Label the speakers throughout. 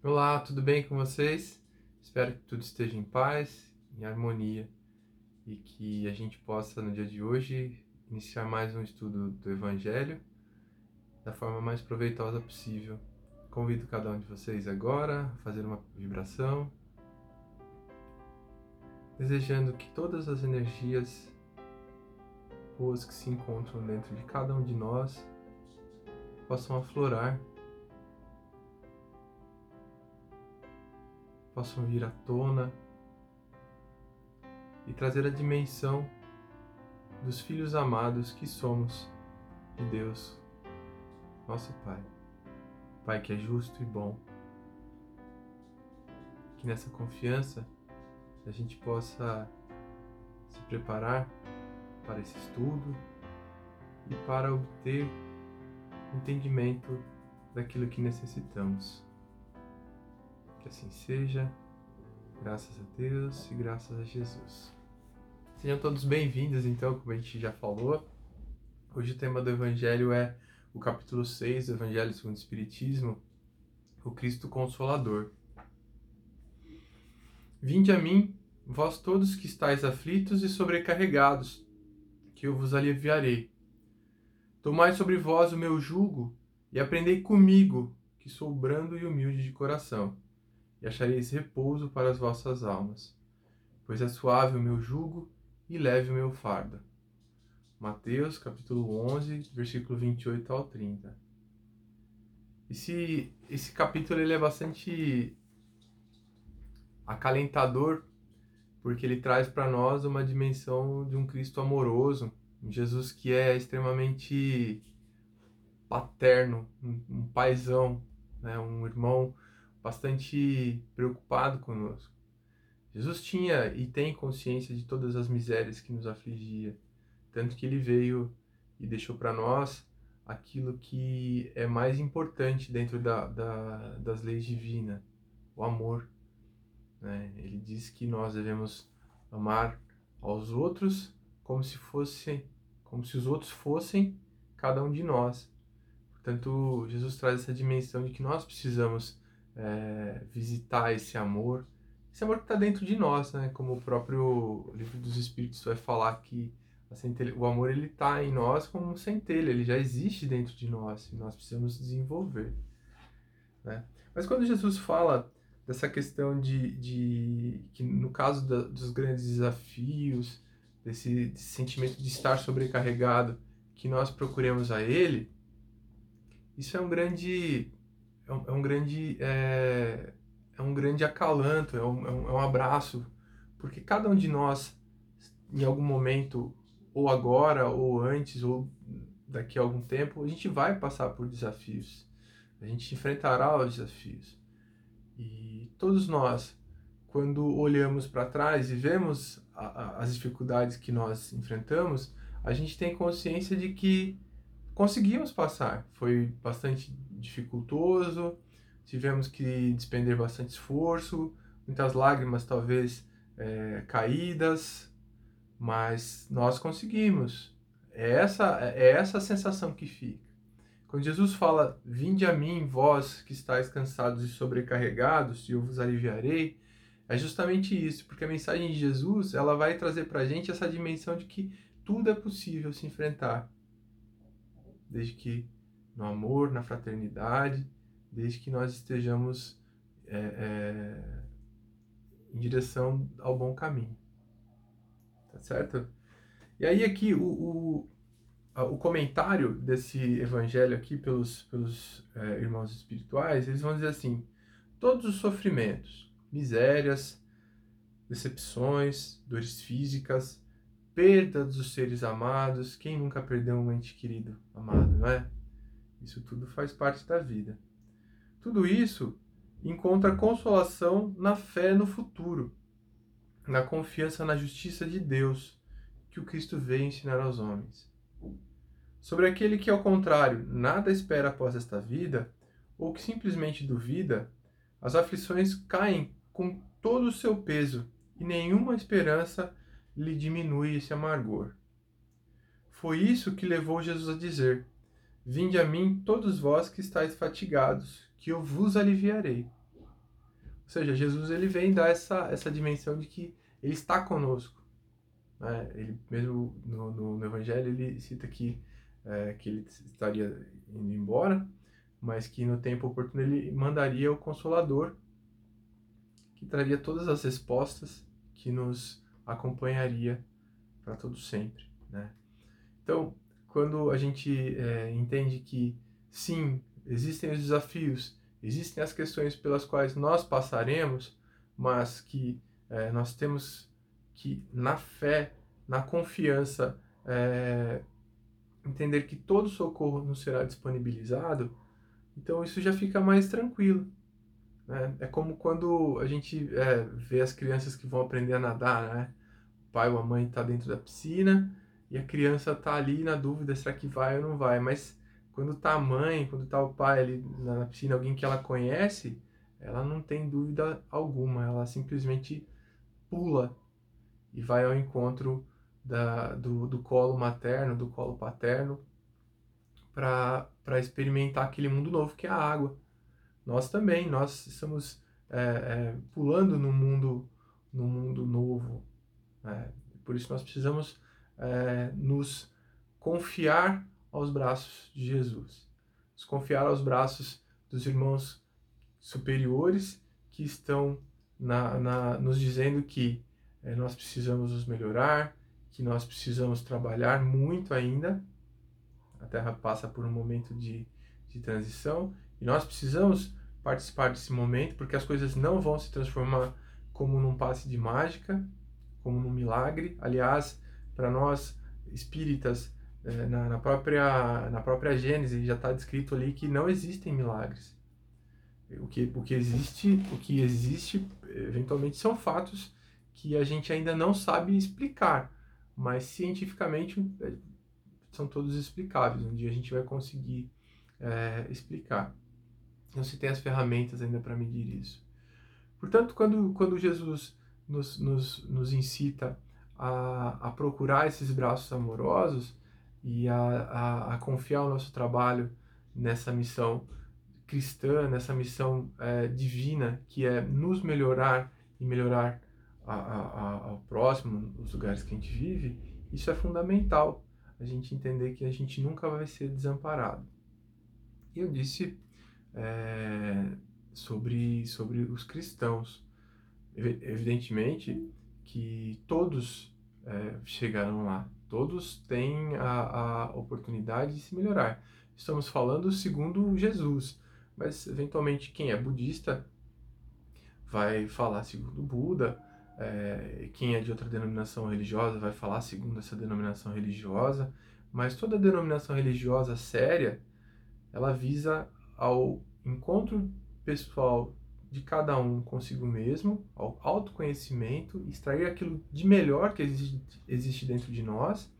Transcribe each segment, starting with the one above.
Speaker 1: Olá, tudo bem com vocês? Espero que tudo esteja em paz, em harmonia e que a gente possa, no dia de hoje, iniciar mais um estudo do Evangelho da forma mais proveitosa possível. Convido cada um de vocês agora a fazer uma vibração, desejando que todas as energias boas que se encontram dentro de cada um de nós possam aflorar possam vir à tona e trazer a dimensão dos filhos amados que somos de Deus, nosso Pai. Pai que é justo e bom. Que nessa confiança a gente possa se preparar para esse estudo e para obter entendimento daquilo que necessitamos. Assim seja, graças a Deus e graças a Jesus. Sejam todos bem-vindos, então, como a gente já falou. Hoje o tema do Evangelho é o capítulo 6 do Evangelho segundo o Espiritismo, o Cristo Consolador. Vinde a mim, vós todos que estáis aflitos e sobrecarregados, que eu vos aliviarei. Tomai sobre vós o meu jugo e aprendei comigo, que sou brando e humilde de coração e achareis repouso para as vossas almas, pois é suave o meu jugo e leve o meu fardo. Mateus capítulo 11, versículo 28 ao 30. Esse, esse capítulo ele é bastante acalentador, porque ele traz para nós uma dimensão de um Cristo amoroso, um Jesus que é extremamente paterno, um, um paizão, né? um irmão bastante preocupado conosco. Jesus tinha e tem consciência de todas as misérias que nos afligia, tanto que ele veio e deixou para nós aquilo que é mais importante dentro da, da, das leis divinas, o amor. Né? Ele diz que nós devemos amar aos outros como se fossem, como se os outros fossem cada um de nós. Portanto, Jesus traz essa dimensão de que nós precisamos é, visitar esse amor, esse amor que está dentro de nós, né? Como o próprio livro dos Espíritos vai falar que centelha, o amor ele está em nós como centelha, ele já existe dentro de nós e nós precisamos desenvolver, né? Mas quando Jesus fala dessa questão de, de que no caso da, dos grandes desafios, desse, desse sentimento de estar sobrecarregado, que nós procuremos a Ele, isso é um grande é um, é um grande é, é, um grande acalanto, é um, é um, é um abraço, porque cada um de nós, em algum momento, ou agora, ou antes, ou daqui a algum tempo, a gente vai passar por desafios. A gente enfrentará os desafios. E todos nós, quando olhamos para trás e vemos a, a, as dificuldades que nós enfrentamos, a gente tem consciência de que conseguimos passar. Foi bastante dificultoso, tivemos que despender bastante esforço, muitas lágrimas, talvez é, caídas, mas nós conseguimos. É essa, é essa a sensação que fica. Quando Jesus fala, vinde a mim, vós que estáis cansados e sobrecarregados, e eu vos aliviarei, é justamente isso, porque a mensagem de Jesus, ela vai trazer para a gente essa dimensão de que tudo é possível se enfrentar, desde que no amor, na fraternidade, desde que nós estejamos é, é, em direção ao bom caminho. Tá certo? E aí aqui o, o, o comentário desse evangelho aqui pelos, pelos é, irmãos espirituais, eles vão dizer assim, todos os sofrimentos, misérias, decepções, dores físicas, perda dos seres amados, quem nunca perdeu um ente querido amado, não é? Isso tudo faz parte da vida. Tudo isso encontra consolação na fé no futuro, na confiança na justiça de Deus que o Cristo veio ensinar aos homens. Sobre aquele que, ao contrário, nada espera após esta vida, ou que simplesmente duvida, as aflições caem com todo o seu peso e nenhuma esperança lhe diminui esse amargor. Foi isso que levou Jesus a dizer: Vinde a mim, todos vós que estáis fatigados, que eu vos aliviarei. Ou seja, Jesus ele vem dar essa, essa dimensão de que ele está conosco. Né? Ele mesmo no, no, no Evangelho ele cita que, é, que ele estaria indo embora, mas que no tempo oportuno ele mandaria o Consolador, que traria todas as respostas, que nos acompanharia para todo sempre. Né? Então, quando a gente é, entende que sim, existem os desafios, existem as questões pelas quais nós passaremos, mas que é, nós temos que, na fé, na confiança, é, entender que todo socorro nos será disponibilizado, então isso já fica mais tranquilo. Né? É como quando a gente é, vê as crianças que vão aprender a nadar, né? O pai ou a mãe está dentro da piscina e a criança está ali na dúvida, será que vai ou não vai? Mas quando tá a mãe, quando tá o pai ali na piscina, alguém que ela conhece, ela não tem dúvida alguma, ela simplesmente pula e vai ao encontro da, do, do colo materno, do colo paterno, para experimentar aquele mundo novo que é a água. Nós também, nós estamos é, é, pulando no mundo, no mundo novo. É, por isso nós precisamos é, nos confiar aos braços de Jesus. Nos confiar aos braços dos irmãos superiores que estão na, na, nos dizendo que é, nós precisamos nos melhorar, que nós precisamos trabalhar muito ainda. A Terra passa por um momento de, de transição e nós precisamos participar desse momento porque as coisas não vão se transformar como num passe de mágica, como num milagre. Aliás, para nós espíritas, é, na, na, própria, na própria Gênesis já está descrito ali que não existem milagres. O que, o que existe, o que existe eventualmente são fatos que a gente ainda não sabe explicar, mas cientificamente é, são todos explicáveis. Um dia a gente vai conseguir é, explicar. Não se tem as ferramentas ainda para medir isso. Portanto, quando, quando Jesus nos, nos, nos incita a, a procurar esses braços amorosos, e a, a, a confiar o nosso trabalho nessa missão cristã, nessa missão é, divina, que é nos melhorar e melhorar a, a, ao próximo, os lugares que a gente vive, isso é fundamental. A gente entender que a gente nunca vai ser desamparado. E eu disse é, sobre, sobre os cristãos. Evidentemente que todos é, chegaram lá, Todos têm a, a oportunidade de se melhorar. Estamos falando segundo Jesus, mas eventualmente quem é budista vai falar segundo Buda, é, quem é de outra denominação religiosa vai falar segundo essa denominação religiosa, mas toda denominação religiosa séria, ela visa ao encontro pessoal de cada um consigo mesmo, ao autoconhecimento, extrair aquilo de melhor que existe, existe dentro de nós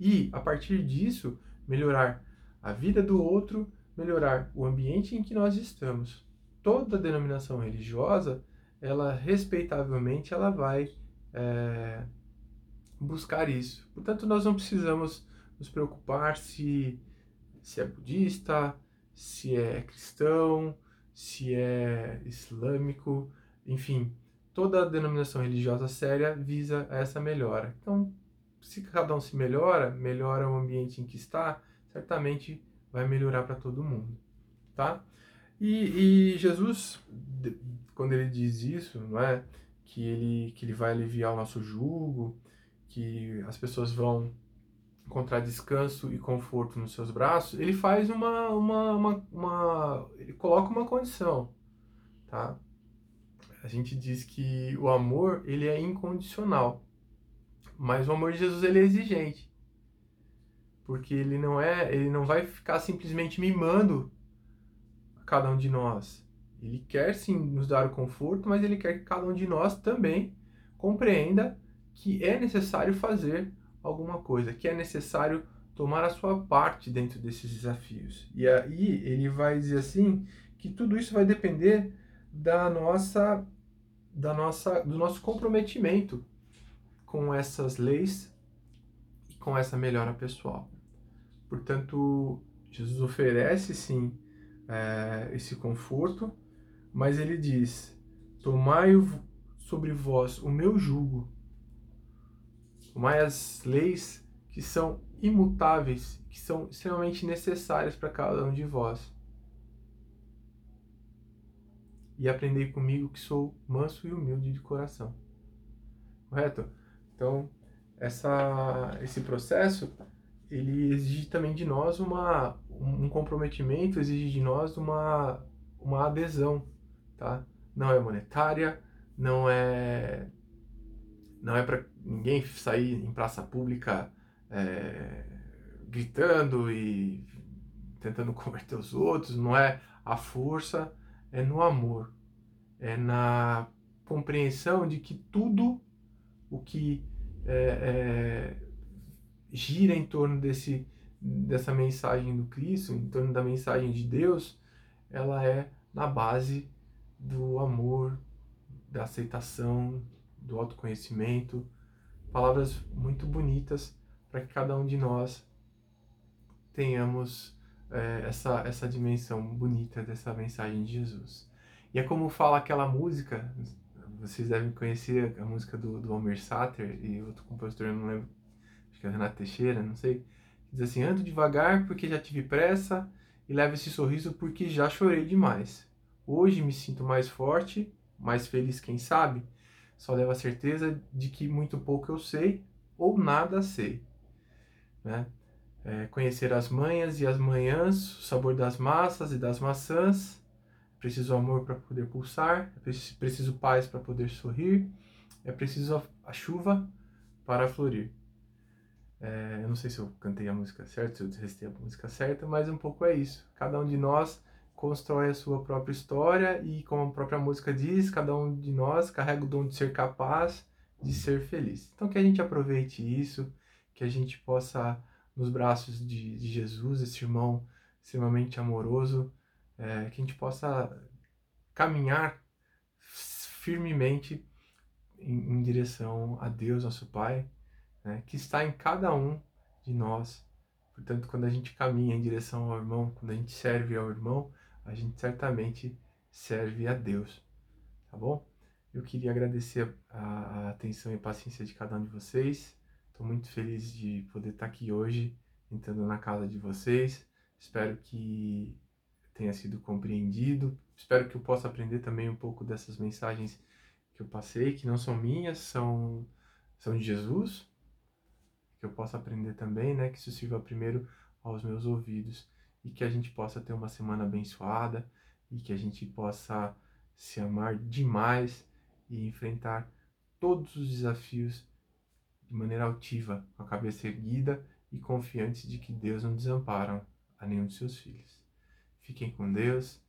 Speaker 1: e, a partir disso, melhorar a vida do outro, melhorar o ambiente em que nós estamos. Toda denominação religiosa, ela respeitavelmente, ela vai é, buscar isso. Portanto, nós não precisamos nos preocupar se, se é budista, se é cristão, se é islâmico, enfim, toda denominação religiosa séria visa essa melhora. Então, se cada um se melhora, melhora o ambiente em que está, certamente vai melhorar para todo mundo, tá? E, e, Jesus, quando ele diz isso, não é, que ele que ele vai aliviar o nosso jugo, que as pessoas vão encontrar descanso e conforto nos seus braços, ele faz uma, uma, uma, uma, ele coloca uma condição, tá? A gente diz que o amor ele é incondicional, mas o amor de Jesus ele é exigente, porque ele não é, ele não vai ficar simplesmente mimando a cada um de nós. Ele quer sim nos dar o conforto, mas ele quer que cada um de nós também compreenda que é necessário fazer alguma coisa, que é necessário tomar a sua parte dentro desses desafios. E aí ele vai dizer assim que tudo isso vai depender da nossa da nossa do nosso comprometimento com essas leis e com essa melhora pessoal. Portanto, Jesus oferece sim é, esse conforto, mas ele diz: Tomai sobre vós o meu jugo. Tomai as leis que são imutáveis, que são extremamente necessárias para cada um de vós. E aprendei comigo que sou manso e humilde de coração. Correto? Então, essa, esse processo ele exige também de nós uma, um comprometimento, exige de nós uma, uma adesão, tá? Não é monetária, não é não é para ninguém sair em praça pública é, gritando e tentando converter os outros, não é a força, é no amor, é na compreensão de que tudo o que é, é, gira em torno desse, dessa mensagem do Cristo, em torno da mensagem de Deus, ela é na base do amor, da aceitação, do autoconhecimento, palavras muito bonitas para que cada um de nós tenhamos é, essa, essa dimensão bonita dessa mensagem de Jesus. E é como fala aquela música, vocês devem conhecer a música do, do Homer Sater e outro compositor, não lembro, acho que é Renato Teixeira, não sei, diz assim, ando devagar porque já tive pressa e levo esse sorriso porque já chorei demais. Hoje me sinto mais forte, mais feliz quem sabe, só levo a certeza de que muito pouco eu sei ou nada sei. Né? É, conhecer as manhas e as manhãs, o sabor das massas e das maçãs. É preciso amor para poder pulsar, é preciso paz para poder sorrir, é preciso a, chuva para florir. É, eu não sei se eu cantei a música certa, se eu restei a música certa, mas um pouco é isso. Cada um de nós constrói a sua própria história e, como a própria música diz, cada um de nós carrega o dom de ser capaz de ser feliz. Então, que a gente aproveite isso, que a gente possa, nos braços de, de Jesus, esse irmão extremamente amoroso, é, que a gente possa caminhar firmemente em, em direção a Deus, nosso Pai, né, que está em cada um de nós. Portanto, quando a gente caminha em direção ao irmão, quando a gente serve ao irmão, a gente certamente serve a Deus, tá bom? Eu queria agradecer a, atenção e paciência de cada um de vocês. Estou muito feliz de poder estar aqui hoje, entrando na casa de vocês. Espero que tenha sido compreendido. Espero que eu possa aprender também um pouco dessas mensagens que eu passei, que não são minhas, são, são de Jesus. Que eu possa aprender também, né? Que isso sirva primeiro aos meus ouvidos e que a gente possa ter uma semana abençoada e que a gente possa se amar demais e enfrentar todos os desafios de maneira altiva, com a cabeça erguida e confiantes de que Deus não desampara a nenhum de seus filhos. Fiquem com Deus,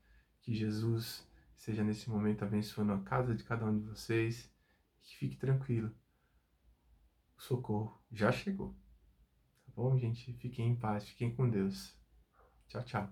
Speaker 1: que Jesus seja nesse momento abençoando a casa de cada um de vocês, que fique tranquilo. O socorro já chegou. Tá bom, gente? Fiquem em paz, fiquem com Deus. Tchau, tchau.